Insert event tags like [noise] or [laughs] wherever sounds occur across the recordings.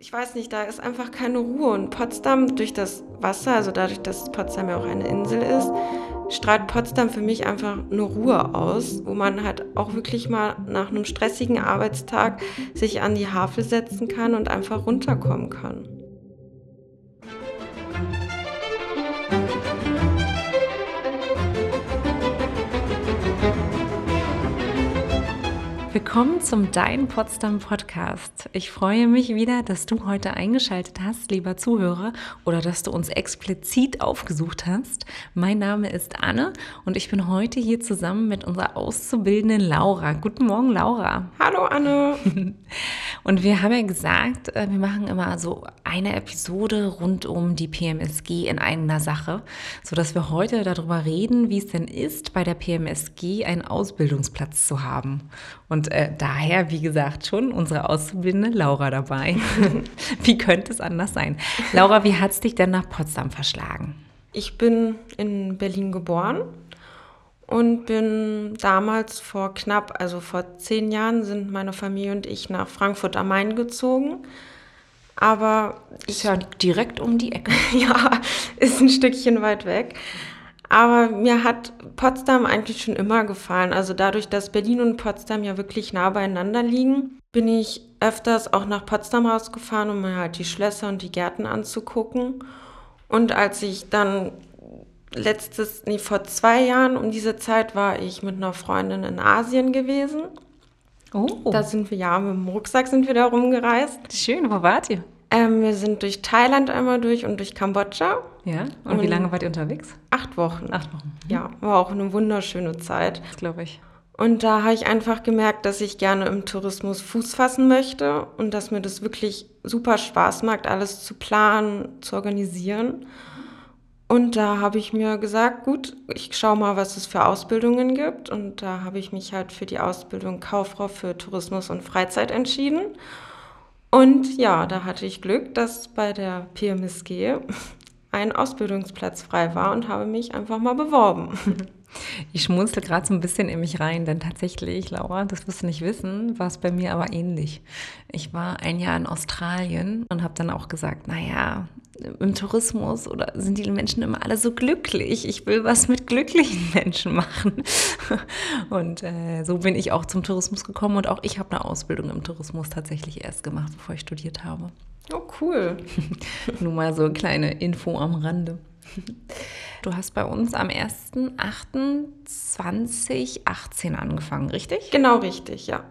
ich weiß nicht, da ist einfach keine Ruhe. Und Potsdam durch das Wasser, also dadurch, dass Potsdam ja auch eine Insel ist, strahlt Potsdam für mich einfach eine Ruhe aus, wo man halt auch wirklich mal nach einem stressigen Arbeitstag sich an die Havel setzen kann und einfach runterkommen kann. Willkommen zum Dein Potsdam Podcast. Ich freue mich wieder, dass du heute eingeschaltet hast, lieber Zuhörer, oder dass du uns explizit aufgesucht hast. Mein Name ist Anne und ich bin heute hier zusammen mit unserer Auszubildenden Laura. Guten Morgen, Laura. Hallo, Anne. [laughs] Und wir haben ja gesagt, äh, wir machen immer so eine Episode rund um die PMSG in einer Sache, sodass wir heute darüber reden, wie es denn ist, bei der PMSG einen Ausbildungsplatz zu haben. Und äh, daher, wie gesagt, schon unsere Auszubildende Laura dabei. [laughs] wie könnte es anders sein? Laura, wie hat es dich denn nach Potsdam verschlagen? Ich bin in Berlin geboren und bin damals vor knapp, also vor zehn Jahren, sind meine Familie und ich nach Frankfurt am Main gezogen. Aber ist ja direkt um die Ecke. [laughs] ja, ist ein Stückchen weit weg. Aber mir hat Potsdam eigentlich schon immer gefallen. Also dadurch, dass Berlin und Potsdam ja wirklich nah beieinander liegen, bin ich öfters auch nach Potsdam rausgefahren, um mir halt die Schlösser und die Gärten anzugucken. Und als ich dann letztes, nee, vor zwei Jahren um diese Zeit war ich mit einer Freundin in Asien gewesen. Oh. Da sind wir ja mit dem Rucksack sind wir da rumgereist. Schön, wo wart ihr? Ähm, wir sind durch Thailand einmal durch und durch Kambodscha. Ja, und, und wie lange wart ihr unterwegs? Acht Wochen. Acht Wochen. Mhm. Ja, war auch eine wunderschöne Zeit. Das glaube ich. Und da habe ich einfach gemerkt, dass ich gerne im Tourismus Fuß fassen möchte und dass mir das wirklich super Spaß macht, alles zu planen, zu organisieren. Und da habe ich mir gesagt, gut, ich schaue mal, was es für Ausbildungen gibt. Und da habe ich mich halt für die Ausbildung Kauffrau für Tourismus und Freizeit entschieden. Und ja, da hatte ich Glück, dass bei der PMSG ein Ausbildungsplatz frei war und habe mich einfach mal beworben. [laughs] Ich schmunzle gerade so ein bisschen in mich rein, denn tatsächlich, Laura, das wirst du nicht wissen, war es bei mir aber ähnlich. Ich war ein Jahr in Australien und habe dann auch gesagt, naja, im Tourismus oder sind die Menschen immer alle so glücklich? Ich will was mit glücklichen [laughs] Menschen machen. Und äh, so bin ich auch zum Tourismus gekommen und auch ich habe eine Ausbildung im Tourismus tatsächlich erst gemacht, bevor ich studiert habe. Oh, cool. [laughs] Nur mal so eine kleine Info am Rande. Du hast bei uns am 1.8.2018 angefangen, richtig? Genau richtig, ja.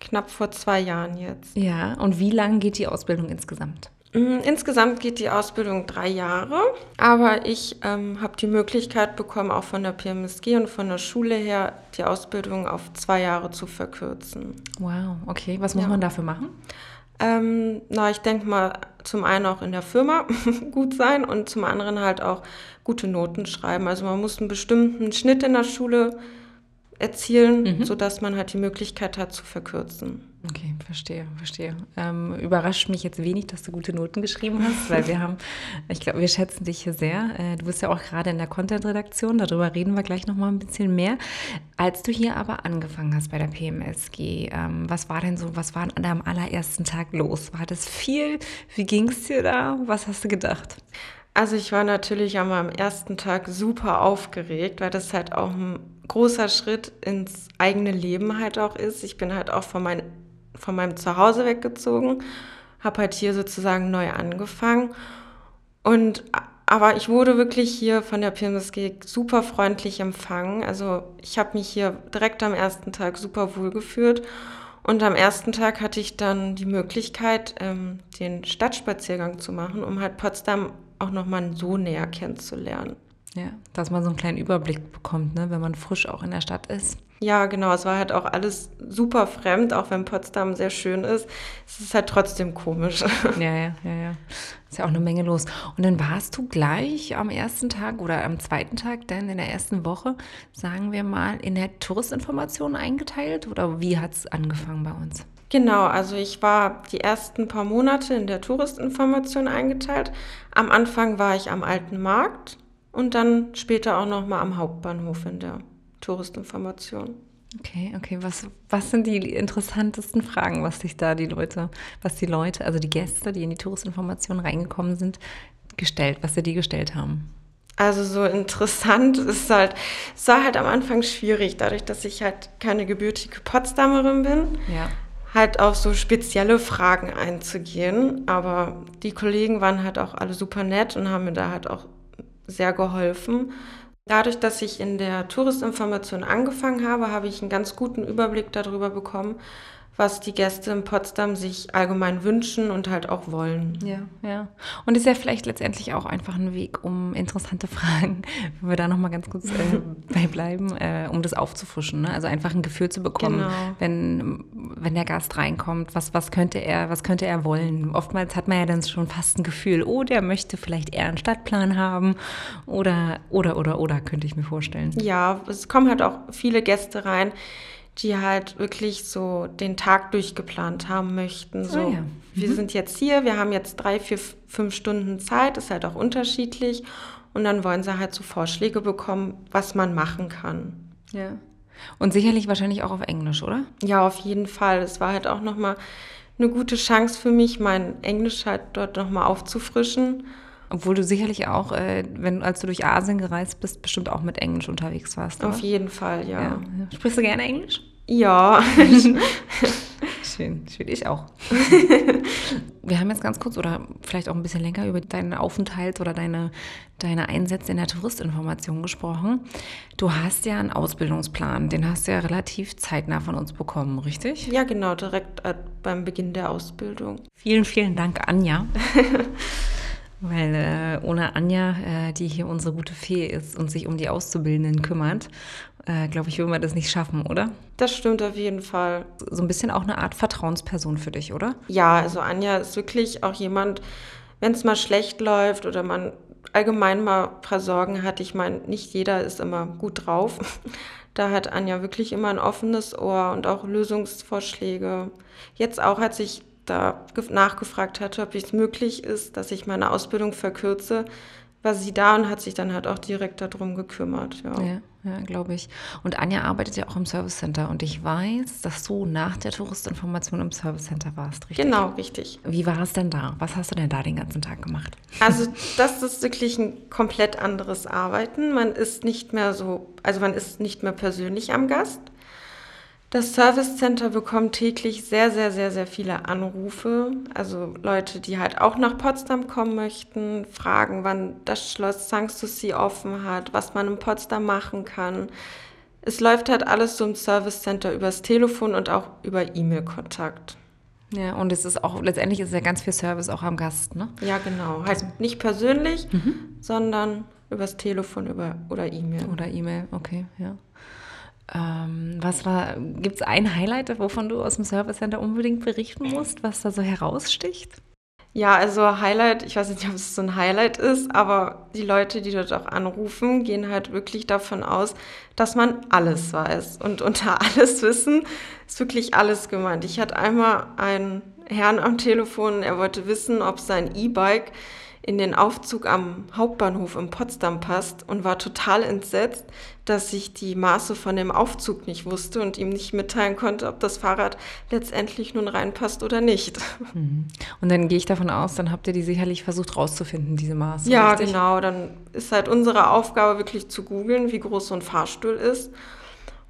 Knapp vor zwei Jahren jetzt. Ja, und wie lange geht die Ausbildung insgesamt? Mm, insgesamt geht die Ausbildung drei Jahre, aber ich ähm, habe die Möglichkeit bekommen, auch von der PMSG und von der Schule her die Ausbildung auf zwei Jahre zu verkürzen. Wow, okay. Was muss ja. man dafür machen? Ähm, na, ich denke mal, zum einen auch in der Firma [laughs] gut sein und zum anderen halt auch gute Noten schreiben. Also man muss einen bestimmten Schnitt in der Schule erzielen, mhm. sodass man halt die Möglichkeit hat zu verkürzen. Okay, verstehe, verstehe. Ähm, überrascht mich jetzt wenig, dass du gute Noten geschrieben hast, weil wir haben, [laughs] ich glaube, wir schätzen dich hier sehr. Äh, du bist ja auch gerade in der Content-Redaktion, darüber reden wir gleich nochmal ein bisschen mehr. Als du hier aber angefangen hast bei der PMSG, ähm, was war denn so, was war an deinem allerersten Tag los? War das viel? Wie ging es dir da? Was hast du gedacht? Also ich war natürlich meinem ersten Tag super aufgeregt, weil das halt auch ein großer Schritt ins eigene Leben halt auch ist. Ich bin halt auch von meinen von meinem Zuhause weggezogen, habe halt hier sozusagen neu angefangen. Und aber ich wurde wirklich hier von der PMSG super freundlich empfangen. Also ich habe mich hier direkt am ersten Tag super wohl gefühlt. Und am ersten Tag hatte ich dann die Möglichkeit, ähm, den Stadtspaziergang zu machen, um halt Potsdam auch nochmal so näher kennenzulernen. Ja, dass man so einen kleinen Überblick bekommt, ne, wenn man frisch auch in der Stadt ist. Ja, genau. Es war halt auch alles super fremd, auch wenn Potsdam sehr schön ist. Es ist halt trotzdem komisch. [laughs] Ja, ja, ja, ja. Ist ja auch eine Menge los. Und dann warst du gleich am ersten Tag oder am zweiten Tag, dann in der ersten Woche, sagen wir mal, in der Touristinformation eingeteilt? Oder wie hat es angefangen bei uns? Genau, also ich war die ersten paar Monate in der Touristinformation eingeteilt. Am Anfang war ich am Alten Markt und dann später auch noch mal am Hauptbahnhof in der Touristinformation. Okay, okay. Was, was sind die interessantesten Fragen, was sich da die Leute, was die Leute, also die Gäste, die in die Touristinformation reingekommen sind, gestellt, was sie die gestellt haben? Also so interessant [laughs] ist halt, es war halt am Anfang schwierig, dadurch, dass ich halt keine gebürtige Potsdamerin bin, ja. halt auf so spezielle Fragen einzugehen. Aber die Kollegen waren halt auch alle super nett und haben mir da halt auch sehr geholfen. Dadurch, dass ich in der Touristinformation angefangen habe, habe ich einen ganz guten Überblick darüber bekommen, was die Gäste in Potsdam sich allgemein wünschen und halt auch wollen. Ja, ja. Und ist ja vielleicht letztendlich auch einfach ein Weg, um interessante [laughs] Fragen, wenn wir da nochmal ganz kurz äh, [laughs] bei bleiben, äh, um das aufzufrischen. Ne? Also einfach ein Gefühl zu bekommen, genau. wenn, wenn der Gast reinkommt, was, was könnte er, was könnte er wollen? Oftmals hat man ja dann schon fast ein Gefühl, oh, der möchte vielleicht eher einen Stadtplan haben oder, oder, oder, oder, könnte ich mir vorstellen. Ja, es kommen halt auch viele Gäste rein, die halt wirklich so den Tag durchgeplant haben möchten. So, oh ja. mhm. wir sind jetzt hier, wir haben jetzt drei, vier, fünf Stunden Zeit, ist halt auch unterschiedlich. Und dann wollen sie halt so Vorschläge bekommen, was man machen kann. Ja. Und sicherlich wahrscheinlich auch auf Englisch, oder? Ja, auf jeden Fall. Es war halt auch nochmal eine gute Chance für mich, mein Englisch halt dort nochmal aufzufrischen. Obwohl du sicherlich auch, äh, wenn als du durch Asien gereist bist, bestimmt auch mit Englisch unterwegs warst. Oder? Auf jeden Fall, ja. ja. Sprichst du gerne Englisch? Ja. [laughs] schön, schön, ich auch. [laughs] Wir haben jetzt ganz kurz oder vielleicht auch ein bisschen länger über deinen Aufenthalt oder deine, deine Einsätze in der Touristinformation gesprochen. Du hast ja einen Ausbildungsplan, den hast du ja relativ zeitnah von uns bekommen, richtig? Ja, genau, direkt äh, beim Beginn der Ausbildung. Vielen, vielen Dank, Anja. [laughs] Weil äh, ohne Anja, äh, die hier unsere gute Fee ist und sich um die Auszubildenden kümmert, äh, glaube ich, würden wir das nicht schaffen, oder? Das stimmt auf jeden Fall. So ein bisschen auch eine Art Vertrauensperson für dich, oder? Ja, also Anja ist wirklich auch jemand, wenn es mal schlecht läuft oder man allgemein mal ein paar Sorgen hat. Ich meine, nicht jeder ist immer gut drauf. [laughs] Da hat Anja wirklich immer ein offenes Ohr und auch Lösungsvorschläge. Jetzt auch, als ich da nachgefragt hatte, ob es möglich ist, dass ich meine Ausbildung verkürze, war sie da und hat sich dann halt auch direkt darum gekümmert. Ja, ja, ja glaube ich. Und Anja arbeitet ja auch im Service Center und ich weiß, dass du nach der Touristinformation im Service Center warst, richtig? Genau, richtig. Wie war es denn da? Was hast du denn da den ganzen Tag gemacht? Also das ist wirklich ein komplett anderes Arbeiten. Man ist nicht mehr so, also man ist nicht mehr persönlich am Gast. Das Service Center bekommt täglich sehr, sehr, sehr, sehr viele Anrufe. Also Leute, die halt auch nach Potsdam kommen möchten, fragen, wann das Schloss Sanssouci offen hat, was man in Potsdam machen kann. Es läuft halt alles so im Service Center übers Telefon und auch über E-Mail-Kontakt. Ja, und es ist auch, letztendlich ist ja ganz viel Service auch am Gast, ne? Ja, genau. Halt nicht persönlich, mhm. sondern übers Telefon über, oder E-Mail. Oder E-Mail, okay, ja. Ähm, was war, gibt es ein Highlight, wovon du aus dem Service Center unbedingt berichten musst, was da so heraussticht? Ja, also Highlight, ich weiß nicht, ob es so ein Highlight ist, aber die Leute, die dort auch anrufen, gehen halt wirklich davon aus, dass man alles weiß. Und unter alles wissen ist wirklich alles gemeint. Ich hatte einmal einen Herrn am Telefon, er wollte wissen, ob sein E-Bike in den Aufzug am Hauptbahnhof in Potsdam passt und war total entsetzt, dass ich die Maße von dem Aufzug nicht wusste und ihm nicht mitteilen konnte, ob das Fahrrad letztendlich nun reinpasst oder nicht. Mhm. Und dann gehe ich davon aus, dann habt ihr die sicherlich versucht rauszufinden, diese Maße. Ja, richtig? genau. Dann ist halt unsere Aufgabe wirklich zu googeln, wie groß so ein Fahrstuhl ist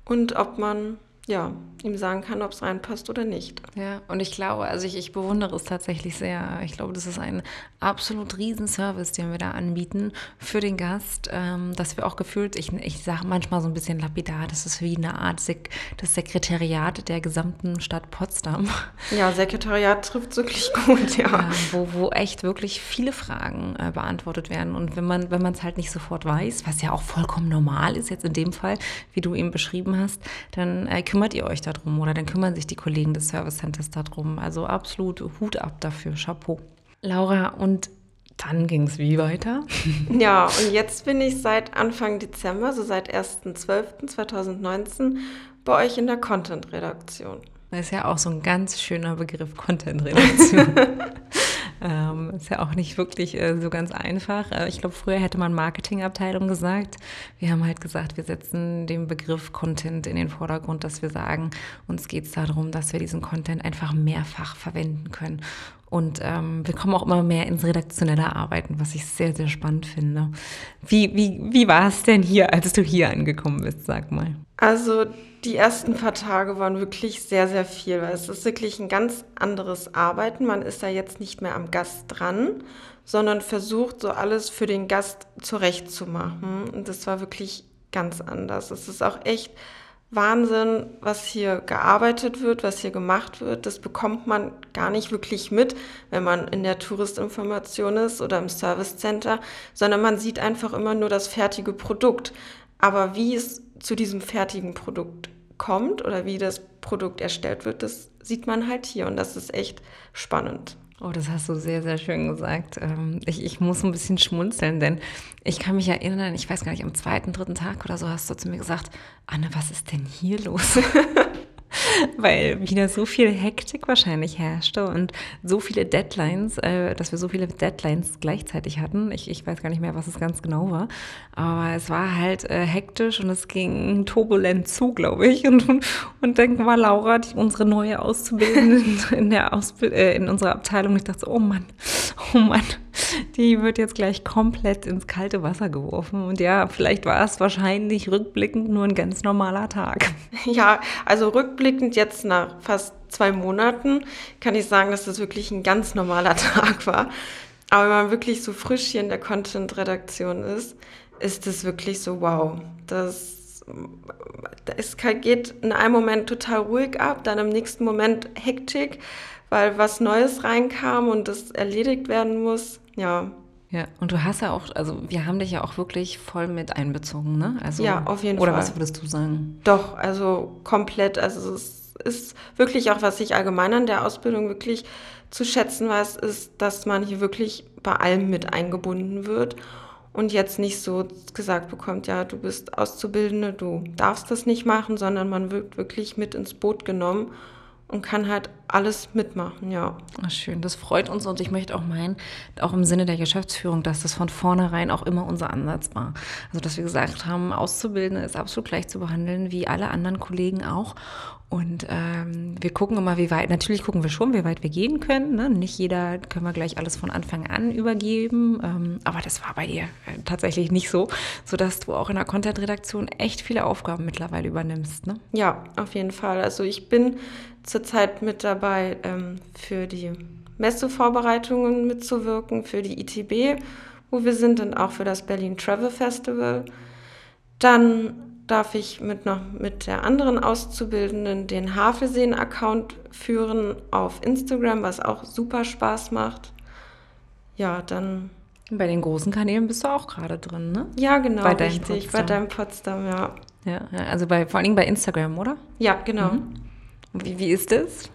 und ob man ja, ihm sagen kann, ob es reinpasst oder nicht. Ja, und ich glaube, also ich, ich bewundere es tatsächlich sehr. Ich glaube, das ist ein absolut Riesenservice, den wir da anbieten für den Gast, ähm, dass wir auch gefühlt, ich, ich sage manchmal so ein bisschen lapidar, das ist wie eine Art Sek das Sekretariat der gesamten Stadt Potsdam. Ja, Sekretariat trifft wirklich gut, ja. ja wo, wo echt wirklich viele Fragen äh, beantwortet werden. Und wenn man wenn es halt nicht sofort weiß, was ja auch vollkommen normal ist jetzt in dem Fall, wie du eben beschrieben hast, dann äh, kümmert ihr euch darum oder dann kümmern sich die Kollegen des Service Centers darum. Also absolut Hut ab dafür, Chapeau. Laura, und dann ging es wie weiter? [laughs] Ja, und jetzt bin ich seit Anfang Dezember, so seit 1.12.2019, bei euch in der Content-Redaktion. Das ist ja auch so ein ganz schöner Begriff, Content-Redaktion. [laughs] ähm, ist ja auch nicht wirklich äh, so ganz einfach. Äh, ich glaube, früher hätte man Marketingabteilung gesagt. Wir haben halt gesagt, wir setzen den Begriff Content in den Vordergrund, dass wir sagen, uns geht es darum, dass wir diesen Content einfach mehrfach verwenden können. Und ähm, wir kommen auch immer mehr ins redaktionelle Arbeiten, was ich sehr, sehr spannend finde. Wie, wie, wie war es denn hier, als du hier angekommen bist, sag mal? Also die ersten paar Tage waren wirklich sehr, sehr viel, weil es ist wirklich ein ganz anderes Arbeiten. Man ist da jetzt nicht mehr am Gast dran, sondern versucht so alles für den Gast zurechtzumachen. Und das war wirklich ganz anders. Es ist auch echt Wahnsinn, was hier gearbeitet wird, was hier gemacht wird. Das bekommt man gar nicht wirklich mit, wenn man in der Touristinformation ist oder im Service Center, sondern man sieht einfach immer nur das fertige Produkt. Aber wie es zu diesem fertigen Produkt kommt oder wie das Produkt erstellt wird, das sieht man halt hier und das ist echt spannend. Oh, das hast du sehr, sehr schön gesagt. Ähm, ich, ich muss ein bisschen schmunzeln, denn ich kann mich erinnern, ich weiß gar nicht, am zweiten, dritten Tag oder so hast du zu mir gesagt, Anne, was ist denn hier los? [laughs] [laughs] weil wieder so viel Hektik wahrscheinlich herrschte und so viele Deadlines, äh, dass wir so viele Deadlines gleichzeitig hatten. Ich, ich weiß gar nicht mehr, was es ganz genau war, aber es war halt äh, hektisch und es ging turbulent zu, glaube ich. Und, und dann war Laura, die, unsere neue Auszubildende [laughs] in, der Ausbild äh, in unserer Abteilung, ich dachte so, oh Mann, oh Mann, die wird jetzt gleich komplett ins kalte Wasser geworfen. Und ja, vielleicht war es wahrscheinlich rückblickend nur ein ganz normaler Tag. [laughs] Ja, also rückblickend jetzt nach fast zwei Monaten kann ich sagen, dass das wirklich ein ganz normaler [laughs] Tag war. Aber wenn man wirklich so frisch hier in der Content-Redaktion ist, ist es wirklich so, wow, das, es geht in einem Moment total ruhig ab, dann im nächsten Moment Hektik, weil was Neues reinkam und das erledigt werden muss. Ja. Ja, und du hast ja auch, also wir haben dich ja auch wirklich voll mit einbezogen, ne? Also, ja, auf jeden oder Fall. Oder was würdest du sagen? Doch, also komplett. Also es ist wirklich auch, was ich allgemein an der Ausbildung wirklich zu schätzen weiß, ist, dass man hier wirklich bei allem mit eingebunden wird und jetzt nicht so gesagt bekommt, ja, du bist Auszubildende, du darfst das nicht machen, sondern man wird wirklich mit ins Boot genommen und kann halt alles mitmachen, ja. Ach, schön, das freut uns und ich möchte auch meinen, auch im Sinne der Geschäftsführung, dass das von vornherein auch immer unser Ansatz war. Also, dass wir gesagt haben, Auszubildende ist absolut gleich zu behandeln, wie alle anderen Kollegen auch. Und ähm, wir gucken immer, wie weit, natürlich gucken wir schon, wie weit wir gehen können. Ne? Nicht jeder können wir gleich alles von Anfang an übergeben. Ähm, aber das war bei dir äh, tatsächlich nicht so, sodass du auch in der Content-Redaktion echt viele Aufgaben mittlerweile übernimmst. Ne? Ja, auf jeden Fall. Also ich bin zurzeit mit dabei, ähm, für die Messevorbereitungen mitzuwirken, für die ITB, wo wir sind und auch für das Berlin Travel Festival. Dann darf ich mit noch mit der anderen Auszubildenden den Havelseen-Account führen auf Instagram, was auch super Spaß macht. Ja, dann. Bei den großen Kanälen bist du auch gerade drin, ne? Ja, genau, bei richtig. Potsdam. Bei deinem Potsdam, ja. Ja, also bei, vor allen Dingen bei Instagram, oder? Ja, genau. Mhm. Wie, wie ist das?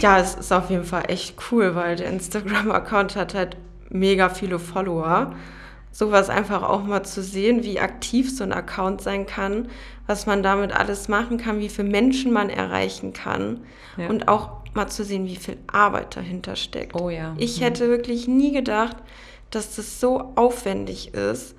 Ja, es ist auf jeden Fall echt cool, weil der Instagram-Account hat halt mega viele Follower. Sowas einfach auch mal zu sehen, wie aktiv so ein Account sein kann, was man damit alles machen kann, wie viele Menschen man erreichen kann ja. und auch mal zu sehen, wie viel Arbeit dahinter steckt. Oh ja. Ich hätte wirklich nie gedacht, dass das so aufwendig ist,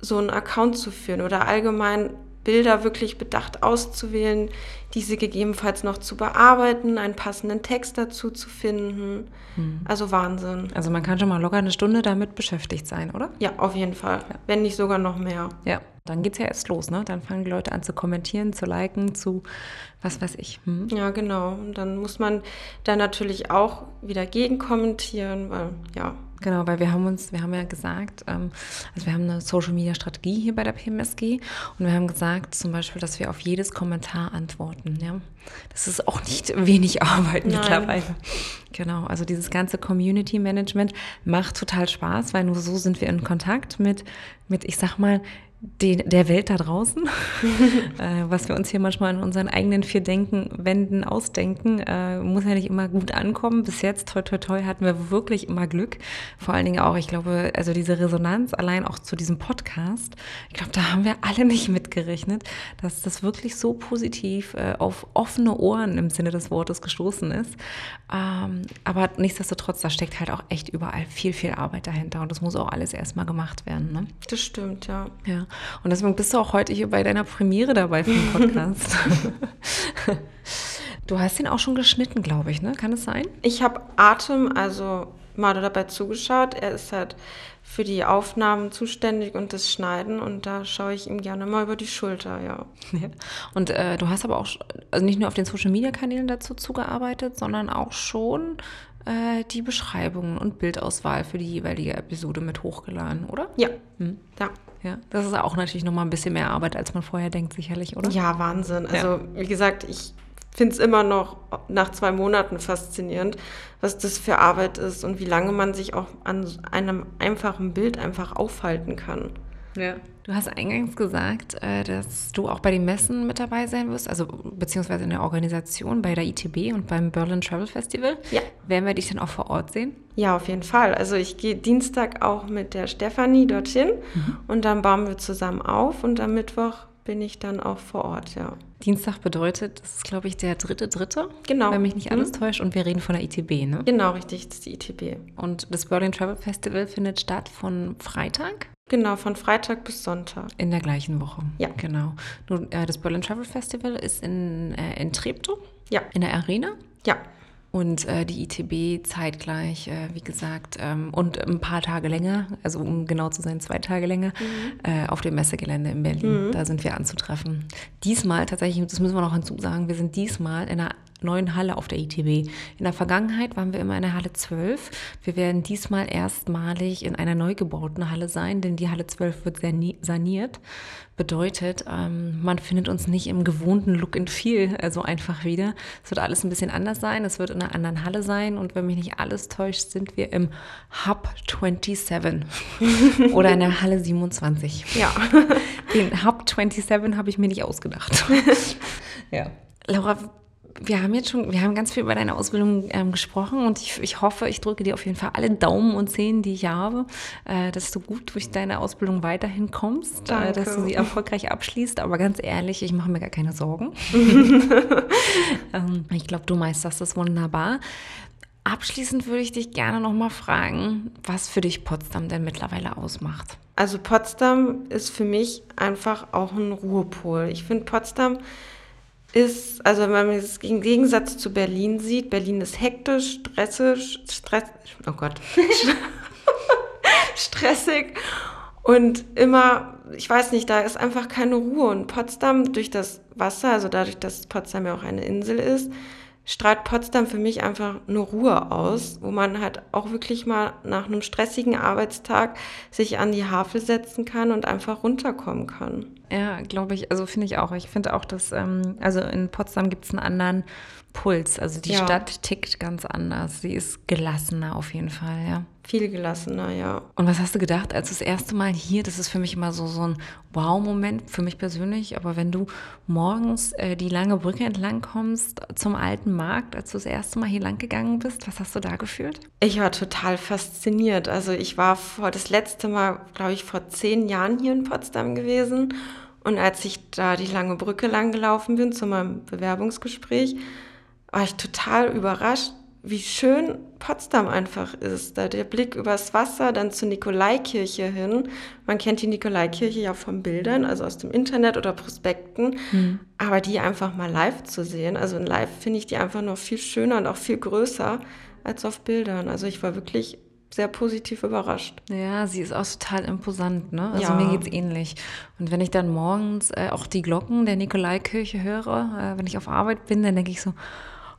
so einen Account zu führen oder allgemein Bilder wirklich bedacht auszuwählen, diese gegebenenfalls noch zu bearbeiten, einen passenden Text dazu zu finden. Hm. Also Wahnsinn. Also man kann schon mal locker eine Stunde damit beschäftigt sein, oder? Ja, auf jeden Fall. Ja. Wenn nicht sogar noch mehr. Ja, dann geht es ja erst los, ne? Dann fangen die Leute an zu kommentieren, zu liken, zu was weiß ich. Hm. Ja, genau. Und dann muss man da natürlich auch wieder gegenkommentieren, weil ja, Genau, weil wir haben uns, wir haben ja gesagt, ähm, also wir haben eine Social Media Strategie hier bei der PMSG und wir haben gesagt zum Beispiel, dass wir auf jedes Kommentar antworten. Ja, das ist auch nicht wenig Arbeit Nein. mittlerweile. Genau, also dieses ganze Community Management macht total Spaß, weil nur so sind wir in Kontakt mit, mit ich sag mal, den, der Welt da draußen, [laughs] äh, was wir uns hier manchmal in unseren eigenen vier Denken, Wänden ausdenken, äh, muss ja nicht immer gut ankommen. Bis jetzt, toi, toi, toi, hatten wir wirklich immer Glück. Vor allen Dingen auch, ich glaube, also diese Resonanz allein auch zu diesem Podcast, ich glaube, da haben wir alle nicht mitgerechnet, dass das wirklich so positiv äh, auf offene Ohren im Sinne des Wortes gestoßen ist. Ähm, aber nichtsdestotrotz, da steckt halt auch echt überall viel, viel Arbeit dahinter und das muss auch alles erstmal gemacht werden. Ne? Das stimmt, ja. Ja. Und deswegen bist du auch heute hier bei deiner Premiere dabei für den [laughs] Podcast. du hast ihn auch schon geschnitten, glaube ich, ne? Kann es sein? Ich habe Atem, also mal dabei zugeschaut. Er ist halt für die Aufnahmen zuständig und das Schneiden und da schaue ich ihm gerne mal über die Schulter, ja. ja. Und äh, du hast aber auch, also nicht nur auf den Social Media Kanälen dazu zugearbeitet, sondern auch schon äh, die Beschreibungen und Bildauswahl für die jeweilige Episode mit hochgeladen, oder? Ja. Hm. Ja. Ja, das ist auch natürlich nochmal ein bisschen mehr Arbeit, als man vorher denkt, sicherlich, oder? Ja, Wahnsinn. Also, ja. wie gesagt, ich finde es immer noch nach zwei Monaten faszinierend, was das für Arbeit ist und wie lange man sich auch an einem einfachen Bild einfach aufhalten kann. Ja. Du hast eingangs gesagt, äh, dass du auch bei den Messen mit dabei sein wirst, also beziehungsweise in der Organisation bei der ITB und beim Berlin Travel Festival. Ja. Werden wir dich dann auch vor Ort sehen? Ja, auf jeden Fall. Also ich gehe Dienstag auch mit der Stefanie dorthin mhm. und dann bauen wir zusammen auf und am Mittwoch bin ich dann auch vor Ort, ja. Dienstag bedeutet, das ist, glaube ich, der dritte, dritte. Genau. Wenn mich nicht alles mhm. täuscht. Und wir reden von der ITB, ne? Genau, richtig, das ist die ITB. Und das Berlin Travel Festival findet statt von Freitag Genau, von Freitag bis Sonntag. In der gleichen Woche. Ja. Genau. Nun, äh, das Berlin Travel Festival ist in, äh, in Treptow. Ja. In der Arena. Ja. Und äh, die ITB zeitgleich, äh, wie gesagt, ähm, und ein paar Tage länger, also um genau zu sein, zwei Tage länger, mhm. äh, auf dem Messegelände in Berlin. Mhm. Da sind wir anzutreffen. Diesmal tatsächlich, das müssen wir noch hinzusagen, wir sind diesmal in einer neuen Halle auf der ITB. In der Vergangenheit waren wir immer in der Halle 12. Wir werden diesmal erstmalig in einer neu gebauten Halle sein, denn die Halle 12 wird saniert. Bedeutet, ähm, man findet uns nicht im gewohnten Look and Feel also einfach wieder. Es wird alles ein bisschen anders sein. Es wird in einer anderen Halle sein und wenn mich nicht alles täuscht, sind wir im Hub 27 [laughs] oder in der Halle 27. Ja. Den Hub 27 habe ich mir nicht ausgedacht. [laughs] ja. Laura, wir haben jetzt schon, wir haben ganz viel über deine Ausbildung ähm, gesprochen und ich, ich hoffe, ich drücke dir auf jeden Fall alle Daumen und Zehen, die ich habe, äh, dass du gut durch deine Ausbildung weiterhin kommst, äh, dass du sie erfolgreich abschließt. Aber ganz ehrlich, ich mache mir gar keine Sorgen. [laughs] ähm, ich glaube, du meisterst das wunderbar. Abschließend würde ich dich gerne noch mal fragen, was für dich Potsdam denn mittlerweile ausmacht. Also Potsdam ist für mich einfach auch ein Ruhepol. Ich finde Potsdam ist, also wenn man es im Gegensatz zu Berlin sieht, Berlin ist hektisch, stressig, stress, oh Gott, [laughs] stressig und immer, ich weiß nicht, da ist einfach keine Ruhe. Und Potsdam durch das Wasser, also dadurch, dass Potsdam ja auch eine Insel ist, strahlt Potsdam für mich einfach eine Ruhe aus, wo man halt auch wirklich mal nach einem stressigen Arbeitstag sich an die Havel setzen kann und einfach runterkommen kann. Ja, glaube ich, also finde ich auch. Ich finde auch, dass, ähm, also in Potsdam gibt es einen anderen Puls. Also die ja. Stadt tickt ganz anders. Sie ist gelassener auf jeden Fall, ja. Viel gelassener, ja. Und was hast du gedacht, als das erste Mal hier, das ist für mich immer so, so ein Wow-Moment, für mich persönlich, aber wenn du morgens äh, die lange Brücke entlang kommst zum alten Markt, als du das erste Mal hier lang gegangen bist, was hast du da gefühlt? Ich war total fasziniert. Also ich war vor das letzte Mal, glaube ich, vor zehn Jahren hier in Potsdam gewesen. Und als ich da die lange Brücke lang gelaufen bin zu meinem Bewerbungsgespräch, war ich total überrascht, wie schön Potsdam einfach ist. Da der Blick übers Wasser, dann zur Nikolaikirche hin. Man kennt die Nikolaikirche ja von Bildern, also aus dem Internet oder Prospekten. Mhm. Aber die einfach mal live zu sehen, also in live finde ich die einfach noch viel schöner und auch viel größer als auf Bildern. Also ich war wirklich sehr positiv überrascht. Ja, sie ist auch total imposant, ne? Also ja. mir geht's ähnlich. Und wenn ich dann morgens äh, auch die Glocken der Nikolaikirche höre, äh, wenn ich auf Arbeit bin, dann denke ich so,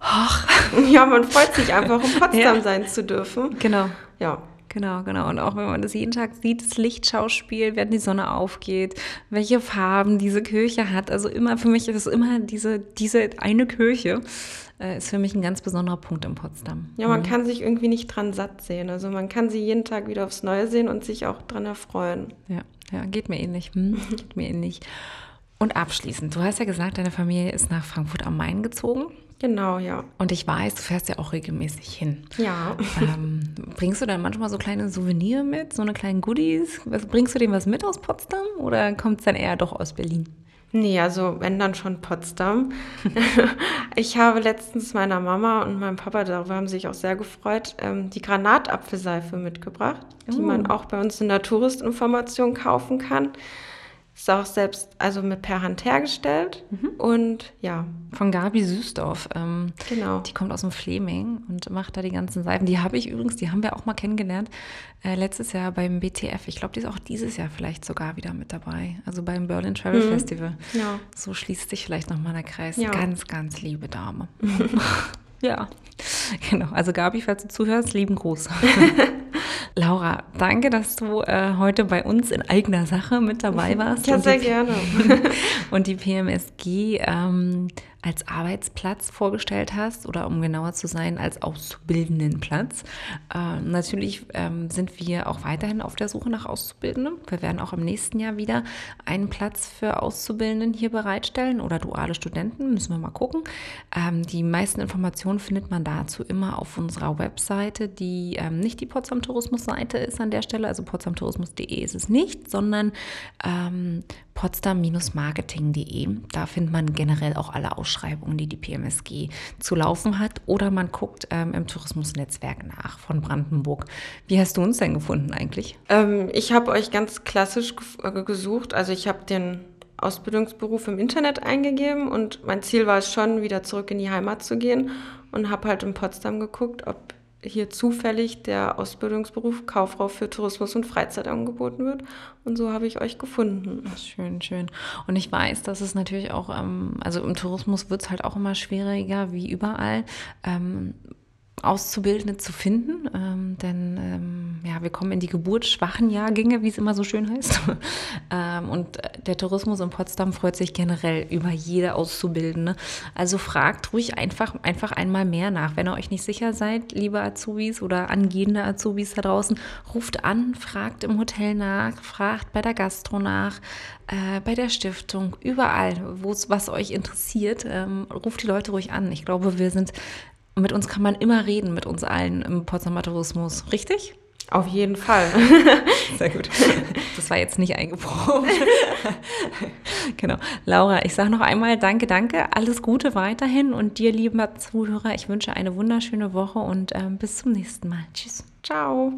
ach. [laughs] Ja, man freut sich einfach, um Potsdam ja. sein zu dürfen. Genau. Ja. Genau, genau. Und auch wenn man das jeden Tag sieht, das Lichtschauspiel, wenn die Sonne aufgeht, welche Farben diese Kirche hat. Also immer für mich ist es immer diese, diese eine Kirche äh, ist für mich ein ganz besonderer Punkt in Potsdam. Ja, man mhm. kann sich irgendwie nicht dran satt sehen. Also man kann sie jeden Tag wieder aufs Neue sehen und sich auch dran erfreuen. Ja, ja, geht mir ähnlich. Hm, [laughs] geht mir ähnlich. Und abschließend, du hast ja gesagt, deine Familie ist nach Frankfurt am Main gezogen. Genau, ja. Und ich weiß, du fährst ja auch regelmäßig hin. Ja. Ähm, bringst du dann manchmal so kleine Souvenir mit, so eine kleinen Goodies? Was, bringst du dem was mit aus Potsdam oder kommt es dann eher doch aus Berlin? Nee, also wenn dann schon Potsdam. [laughs] ich habe letztens meiner Mama und meinem Papa, darüber haben sich auch sehr gefreut, ähm, die Granatapfelseife mitgebracht, die Oh. man auch bei uns in der Touristinformation kaufen kann. Ist auch selbst, also mit per Hand hergestellt. Und ja, Von Gabi Süßdorf. Ähm, genau. Die kommt aus dem Fleming und macht da die ganzen Seifen. Die habe ich übrigens, die haben wir auch mal kennengelernt, äh, letztes Jahr beim BTF. Ich glaube, die ist auch dieses Jahr vielleicht sogar wieder mit dabei. Also beim Berlin Travel Festival. Ja. So schließt sich vielleicht nochmal der Kreis. Ja. Ganz, ganz liebe Dame. [laughs] ja, [laughs] genau. Also Gabi, falls du zuhörst, lieben Gruß. [laughs] Laura, danke, dass du äh, heute bei uns in eigener Sache mit dabei [laughs] warst. Ja, sehr die- gerne. [laughs] und die PMSG ähm, als Arbeitsplatz vorgestellt hast oder um genauer zu sein, als Auszubildendenplatz. Ähm, natürlich ähm, sind wir auch weiterhin auf der Suche nach Auszubildenden. Wir werden auch im nächsten Jahr wieder einen Platz für Auszubildenden hier bereitstellen oder duale Studenten, müssen wir mal gucken. Ähm, die meisten Informationen findet man dazu immer auf unserer Webseite, die ähm, nicht die Potsdam Tourismus Seite ist an der Stelle, also potsdamtourismus.de ist es nicht, sondern ähm, potsdam-marketing.de. Da findet man generell auch alle Ausschreibungen, die die PMSG zu laufen hat. Oder man guckt ähm, im Tourismusnetzwerk nach von Brandenburg. Wie hast du uns denn gefunden eigentlich? Ähm, ich habe euch ganz klassisch äh, gesucht. Also ich habe den Ausbildungsberuf im Internet eingegeben und mein Ziel war es schon, wieder zurück in die Heimat zu gehen und habe halt in Potsdam geguckt, ob hier zufällig der Ausbildungsberuf Kauffrau für Tourismus und Freizeit angeboten wird. Und so habe ich euch gefunden. Schön, schön. Und ich weiß, dass es natürlich auch, ähm, also im Tourismus wird es halt auch immer schwieriger, wie überall. Auszubildende zu finden, ähm, denn ähm, ja, wir kommen in die geburtsschwachen Jahrgänge, wie es immer so schön heißt. [laughs] ähm, und der Tourismus in Potsdam freut sich generell über jede Auszubildende. Also fragt ruhig einfach, einfach einmal mehr nach. Wenn ihr euch nicht sicher seid, liebe Azubis oder angehende Azubis da draußen, ruft an, fragt im Hotel nach, fragt bei der Gastro nach, äh, bei der Stiftung, überall, was euch interessiert, ähm, ruft die Leute ruhig an. Ich glaube, wir sind mit uns kann man immer reden, mit uns allen im Potsdamer Tourismus. Richtig? Auf jeden Fall. [laughs] Sehr gut. [laughs] Das war jetzt nicht eingeprobt. [laughs] genau. Laura, ich sage noch einmal Danke, danke. Alles Gute weiterhin und dir, lieber Zuhörer, ich wünsche eine wunderschöne Woche und ähm, bis zum nächsten Mal. Tschüss. Ciao.